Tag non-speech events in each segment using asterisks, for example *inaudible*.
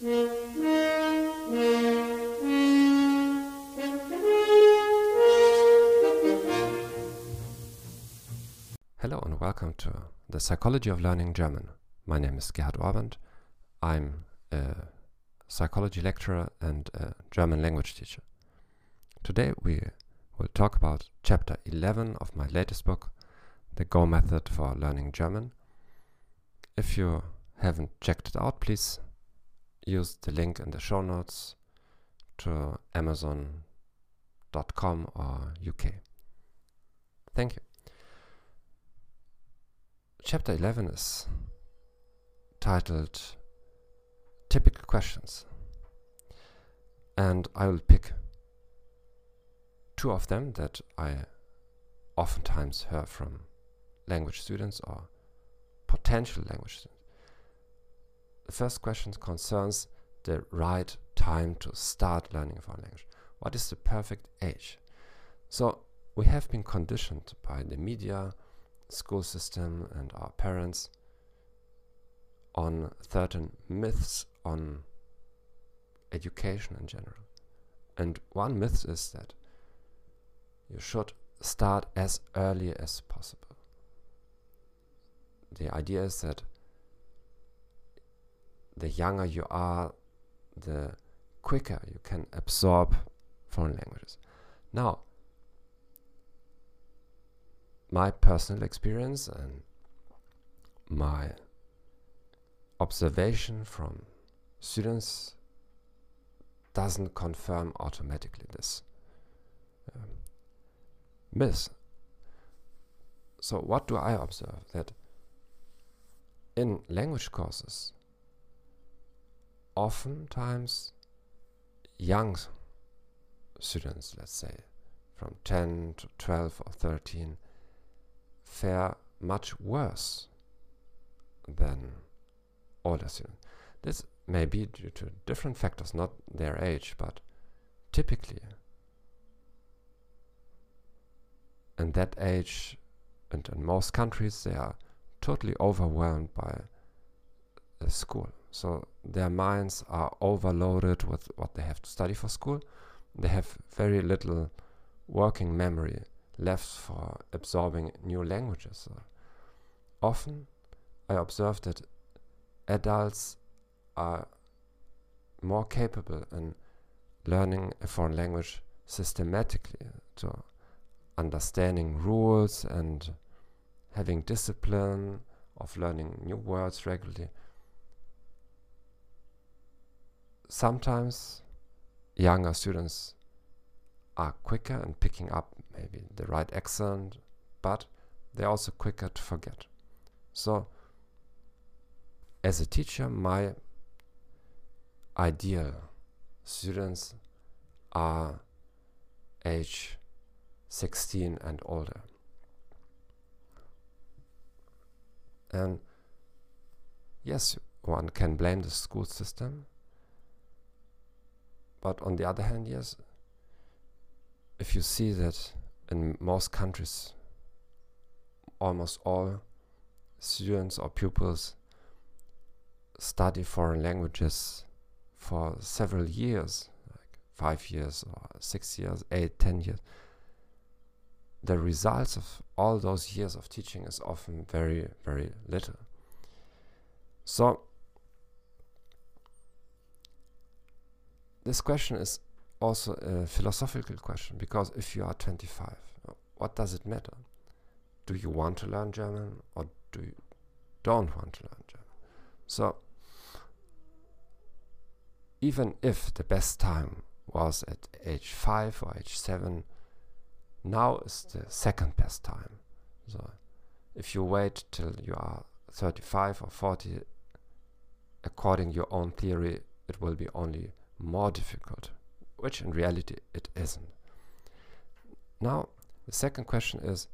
Hello and welcome to the Psychology of Learning German. My name is Gerhard Ohrband. I'm a psychology lecturer and a German language teacher. Today we will talk about chapter 11 of my latest book, The GO Method for Learning German. If you haven't checked it out, please use the link in the show notes to amazon.com or UK. Thank you. Chapter 11 is titled Typical Questions. And I will pick two of them that I oftentimes hear from language students or potential language students. The first question concerns the right time to start learning a foreign language. What is the perfect age? So we have been conditioned by the media, school system and our parents on certain myths on education in general. And one myth is that you should start as early as possible. The idea is that the younger you are, the quicker you can absorb foreign languages. Now, my personal experience and my observation from students doesn't confirm automatically this um, myth. So, what do I observe? That in language courses, oftentimes young students, let's say from 10 to 12 or 13, fare much worse than older students. This may be due to different factors, not their age, but typically in that age and in most countries they are totally overwhelmed by school. So their minds are overloaded with what they have to study for school. They have very little working memory left for absorbing new languages. So often I observe that adults are more capable in learning a foreign language systematically to understanding rules and having discipline of learning new words regularly. Sometimes younger students are quicker in picking up maybe the right accent, but they're also quicker to forget. So, as a teacher, my ideal students are age 16 and older. And yes, one can blame the school system, but on the other hand, yes, if you see that in most countries, almost all students or pupils study foreign languages for several years, like five years or six years, eight, ten years, the results of all those years of teaching is often very, very little. So, this question is also a philosophical question because if you are 25, what does it matter? Do you want to learn German or do you don't want to learn German? So, even if the best time was at age 5 or age 7, now is the second best time. So if you wait till you are 35 or 40, according your own theory, it will be only more difficult, which in reality it isn't. Now, the second question is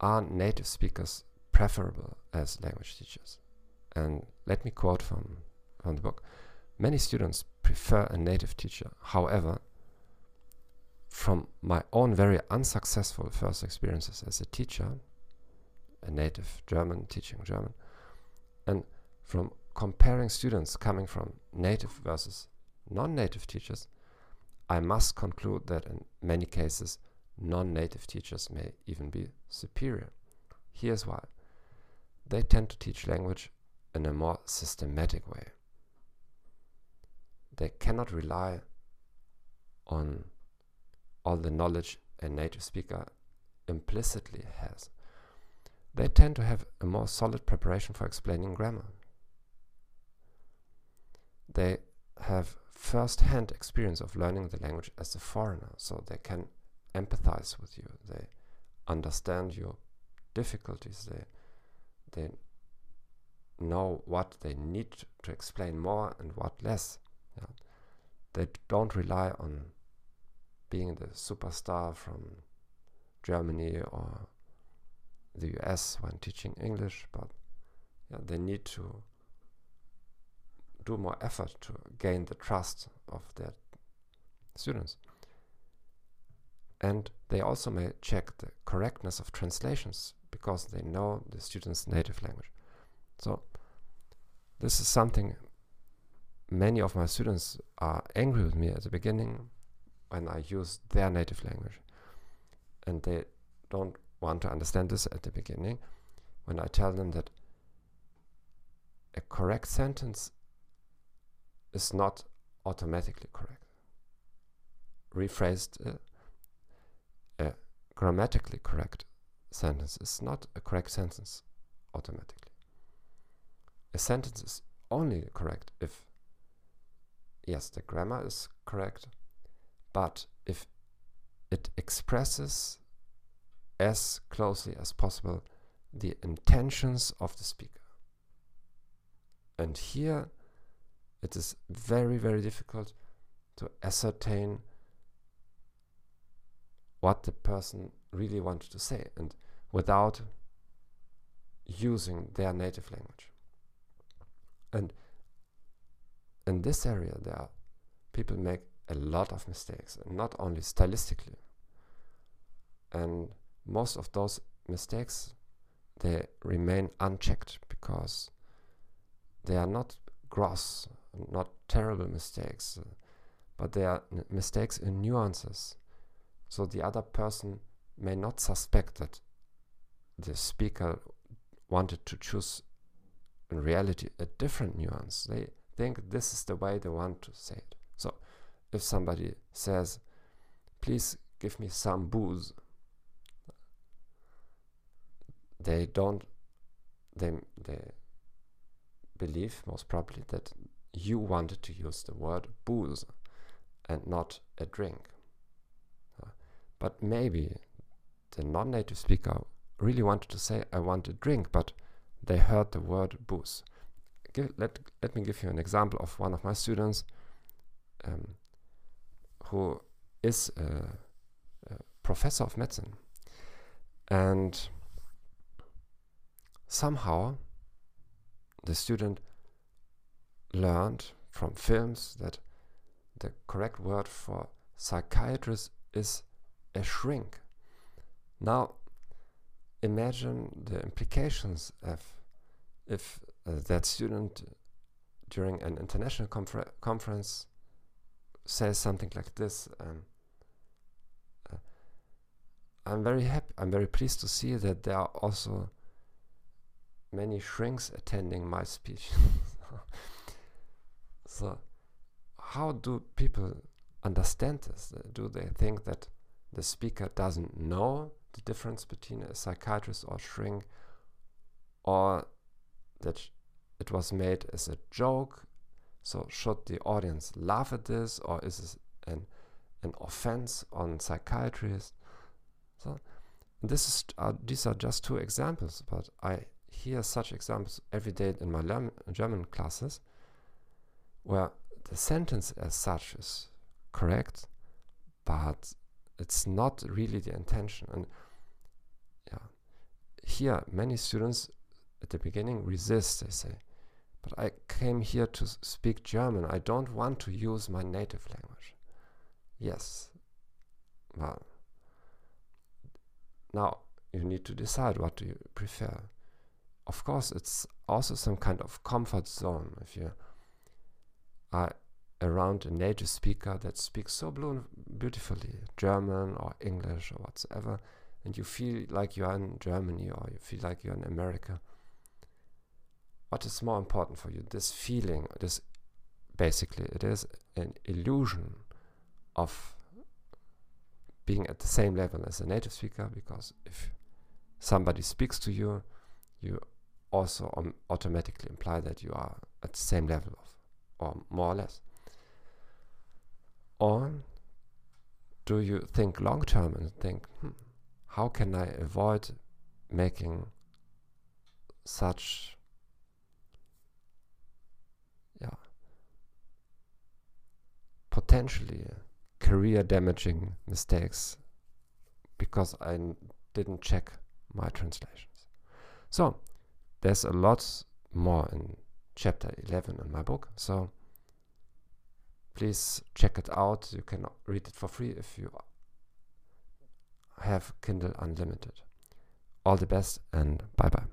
Are native speakers preferable as language teachers? And let me quote from, from the book. Many students prefer a native teacher. However, from my own very unsuccessful first experiences as a teacher, a native German teaching German, and from comparing students coming from native versus non-native teachers, I must conclude that in many cases, non-native teachers may even be superior. Here's why. They tend to teach language in a more systematic way. They cannot rely on all the knowledge a native speaker implicitly has. They tend to have a more solid preparation for explaining grammar. They have first hand experience of learning the language as a foreigner, so they can empathize with you. They understand your difficulties. They they know what they need to explain more and what less. Yeah. They don't rely on being the superstar from Germany or the US when teaching English, but yeah, they need to do more effort to gain the trust of their students. And they also may check the correctness of translations because they know the student's native language. So this is something many of my students are angry with me at the beginning when I use their native language. And they don't want to understand this at the beginning when I tell them that a correct sentence is not automatically correct. Rephrased, uh, a grammatically correct sentence is not a correct sentence automatically. A sentence is only correct if, yes, the grammar is correct, but if it expresses as closely as possible the intentions of the speaker. And here it is very, very difficult to ascertain what the person really wanted to say and without using their native language. And in this area, there are people make a lot of mistakes, not only stylistically. And most of those mistakes they remain unchecked because they are not gross not terrible mistakes, uh, but they are mistakes in nuances. So the other person may not suspect that the speaker wanted to choose in reality a different nuance. They think this is the way they want to say it. So if somebody says, please give me some booze, they don't, they, they believe most probably that you wanted to use the word booze and not a drink. Uh, but maybe the non native speaker really wanted to say, I want a drink, but they heard the word booze. Give, let, let me give you an example of one of my students um, who is a, a professor of medicine. And somehow the student learned from films that the correct word for psychiatrist is a shrink. Now, imagine the implications of if uh, that student during an international confer conference says something like this. Um, uh, I'm very happy. I'm very pleased to see that there are also many shrinks attending my speech. *laughs* So, how do people understand this? Uh, do they think that the speaker doesn't know the difference between a psychiatrist or shrink, or that it was made as a joke? So, should the audience laugh at this, or is this an an offense on psychiatrists? So, this is uh, these are just two examples, but I hear such examples every day in my German classes where the sentence as such is correct, but it's not really the intention. And yeah, here many students at the beginning resist. They say, "But I came here to speak German. I don't want to use my native language." Yes, well, now you need to decide what do you prefer. of course, it's also some kind of comfort zone if you are around a native speaker that speaks so beautifully German or English or whatsoever, and you feel like you are in Germany or you feel like you're in America. What is more important for you? This feeling, this basically, it is an illusion of being at the same level as a native speaker because if somebody speaks to you, you also um, automatically imply that you are at the same level of, or more or less. Or do you think long term and think, hmm, how can I avoid making such yeah potentially career damaging mistakes because I didn't check my translations. So there's a lot more in chapter 11 in my book. So please check it out. You can read it for free if you have Kindle Unlimited. All the best and bye bye.